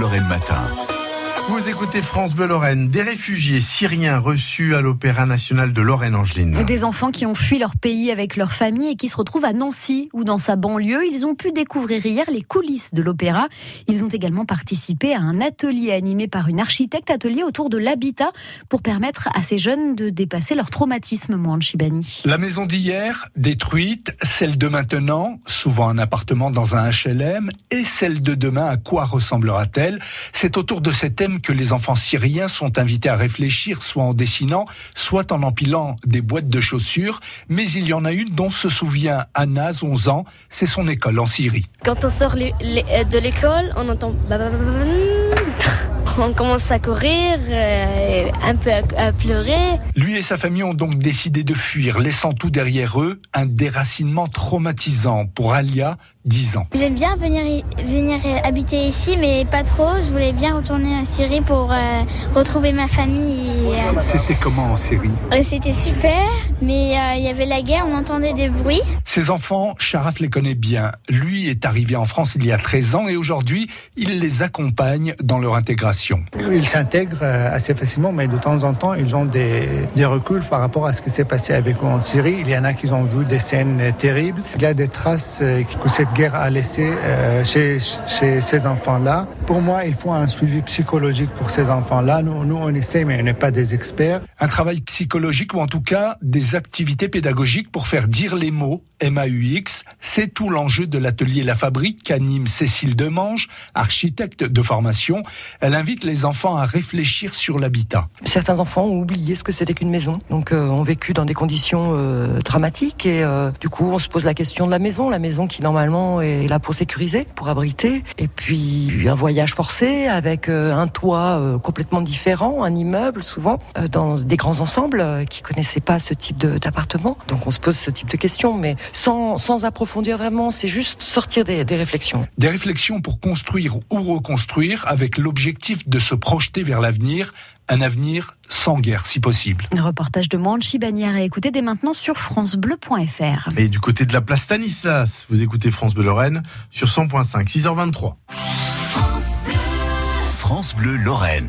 Lorraine Matin. Vous écoutez France Bleu Lorraine. Des réfugiés syriens reçus à l'Opéra National de Lorraine-Angeline. Des enfants qui ont fui leur pays avec leur famille et qui se retrouvent à Nancy ou dans sa banlieue. Ils ont pu découvrir hier les coulisses de l'opéra. Ils ont également participé à un atelier animé par une architecte, atelier autour de l'habitat pour permettre à ces jeunes de dépasser leur traumatisme, Mohan Chibani. La maison d'hier, détruite, celle de maintenant, souvent un appartement dans un HLM, et celle de demain, à quoi ressemblera-t-elle? C'est autour de ces thèmes que les enfants syriens sont invités à réfléchir, soit en dessinant, soit en empilant des boîtes de chaussures. Mais il y en a une dont se souvient Anas, 11 ans, c'est son école en Syrie. Quand on sort de l'école, on entend on commence à courir, euh, un peu à, pleurer. Lui et sa famille ont donc décidé de fuir, laissant tout derrière eux, un déracinement traumatisant pour Alia, 10 ans. J'aime bien venir, venir habiter ici, mais pas trop. Je voulais bien retourner en Syrie pour euh, retrouver ma famille. Euh, C'était comment en Syrie? C'était super, mais il y avait la guerre, on entendait des bruits. Ses enfants, Sharaf les connaît bien. Lui est arrivé en France il y a 13 ans et aujourd'hui, il les accompagne dans leur intégration. Ils s'intègrent euh, assez facilement, mais de temps en temps, ils ont des, des reculs par rapport à ce qui s'est passé avec eux en Syrie. Il y en a qui ont vu des scènes terribles. Il y a des traces euh, que cette guerre a laissées euh, chez, chez ces enfants-là. Pour moi, il faut un suivi psychologique pour ces enfants-là. Nous, nous, on essaie, mais on n'est pas des experts. Un travail psychologique ou en tout cas des activités pédagogiques pour faire dire les mots MAUX. C'est tout l'enjeu de l'atelier La Fabrique qu'anime Cécile Demange, architecte de formation. Elle invite les enfants à réfléchir sur l'habitat. Certains enfants ont oublié ce que c'était qu'une maison, donc euh, ont vécu dans des conditions euh, dramatiques et euh, du coup on se pose la question de la maison, la maison qui normalement est là pour sécuriser, pour abriter, et puis un voyage forcé avec un toit complètement différent, un immeuble souvent dans des grands ensembles qui connaissaient pas ce type d'appartement, donc on se pose ce type de questions, mais sans, sans approfondir vraiment, c'est juste sortir des, des réflexions. Des réflexions pour construire ou reconstruire avec l'objectif de se projeter vers l'avenir, un avenir sans guerre si possible. Le reportage de Manchi Bagnères à écouter dès maintenant sur francebleu.fr. Et du côté de la place Stanislas, vous écoutez France Bleu Lorraine sur 100.5, 6h23. France Bleu Lorraine.